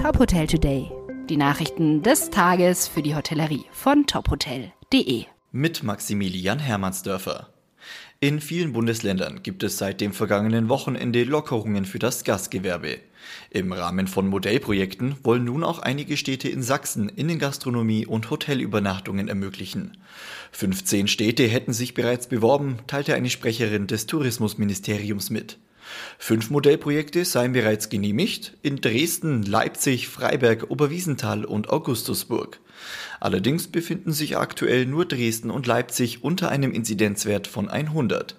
Top Hotel Today. Die Nachrichten des Tages für die Hotellerie von tophotel.de. Mit Maximilian Hermannsdörfer. In vielen Bundesländern gibt es seit dem vergangenen Wochenende Lockerungen für das Gastgewerbe. Im Rahmen von Modellprojekten wollen nun auch einige Städte in Sachsen Innengastronomie und Hotelübernachtungen ermöglichen. 15 Städte hätten sich bereits beworben, teilte eine Sprecherin des Tourismusministeriums mit. Fünf Modellprojekte seien bereits genehmigt in Dresden, Leipzig, Freiberg, Oberwiesenthal und Augustusburg. Allerdings befinden sich aktuell nur Dresden und Leipzig unter einem Inzidenzwert von 100.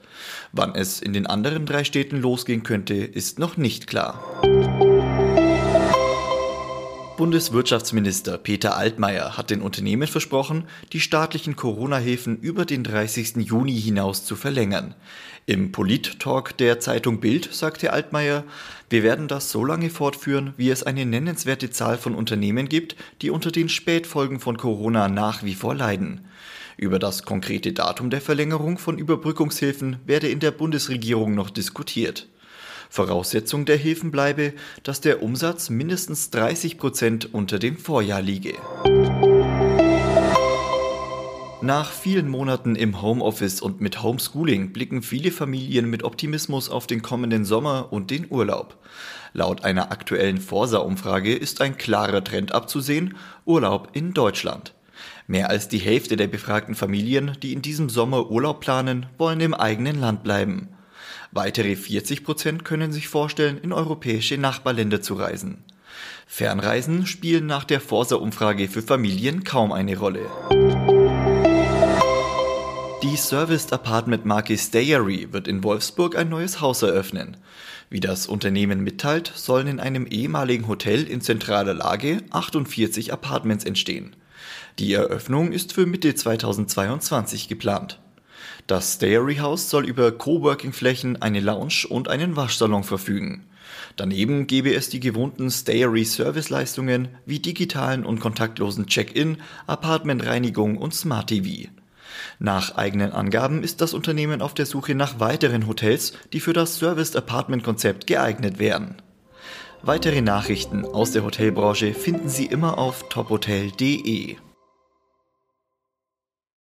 Wann es in den anderen drei Städten losgehen könnte, ist noch nicht klar. Bundeswirtschaftsminister Peter Altmaier hat den Unternehmen versprochen, die staatlichen Corona-Hilfen über den 30. Juni hinaus zu verlängern. Im Polit-Talk der Zeitung Bild sagte Altmaier, wir werden das so lange fortführen, wie es eine nennenswerte Zahl von Unternehmen gibt, die unter den Spätfolgen von Corona nach wie vor leiden. Über das konkrete Datum der Verlängerung von Überbrückungshilfen werde in der Bundesregierung noch diskutiert. Voraussetzung der Hilfen bleibe, dass der Umsatz mindestens 30 Prozent unter dem Vorjahr liege. Nach vielen Monaten im Homeoffice und mit Homeschooling blicken viele Familien mit Optimismus auf den kommenden Sommer und den Urlaub. Laut einer aktuellen Forsa-Umfrage ist ein klarer Trend abzusehen, Urlaub in Deutschland. Mehr als die Hälfte der befragten Familien, die in diesem Sommer Urlaub planen, wollen im eigenen Land bleiben. Weitere 40 Prozent können sich vorstellen, in europäische Nachbarländer zu reisen. Fernreisen spielen nach der Forsa-Umfrage für Familien kaum eine Rolle. Die Serviced Apartment Marke Stayary wird in Wolfsburg ein neues Haus eröffnen. Wie das Unternehmen mitteilt, sollen in einem ehemaligen Hotel in zentraler Lage 48 Apartments entstehen. Die Eröffnung ist für Mitte 2022 geplant. Das Stayary House soll über Coworking-Flächen, eine Lounge und einen Waschsalon verfügen. Daneben gebe es die gewohnten Stayary Serviceleistungen wie digitalen und kontaktlosen Check-in, Apartmentreinigung und Smart TV. Nach eigenen Angaben ist das Unternehmen auf der Suche nach weiteren Hotels, die für das Serviced Apartment Konzept geeignet wären. Weitere Nachrichten aus der Hotelbranche finden Sie immer auf tophotel.de.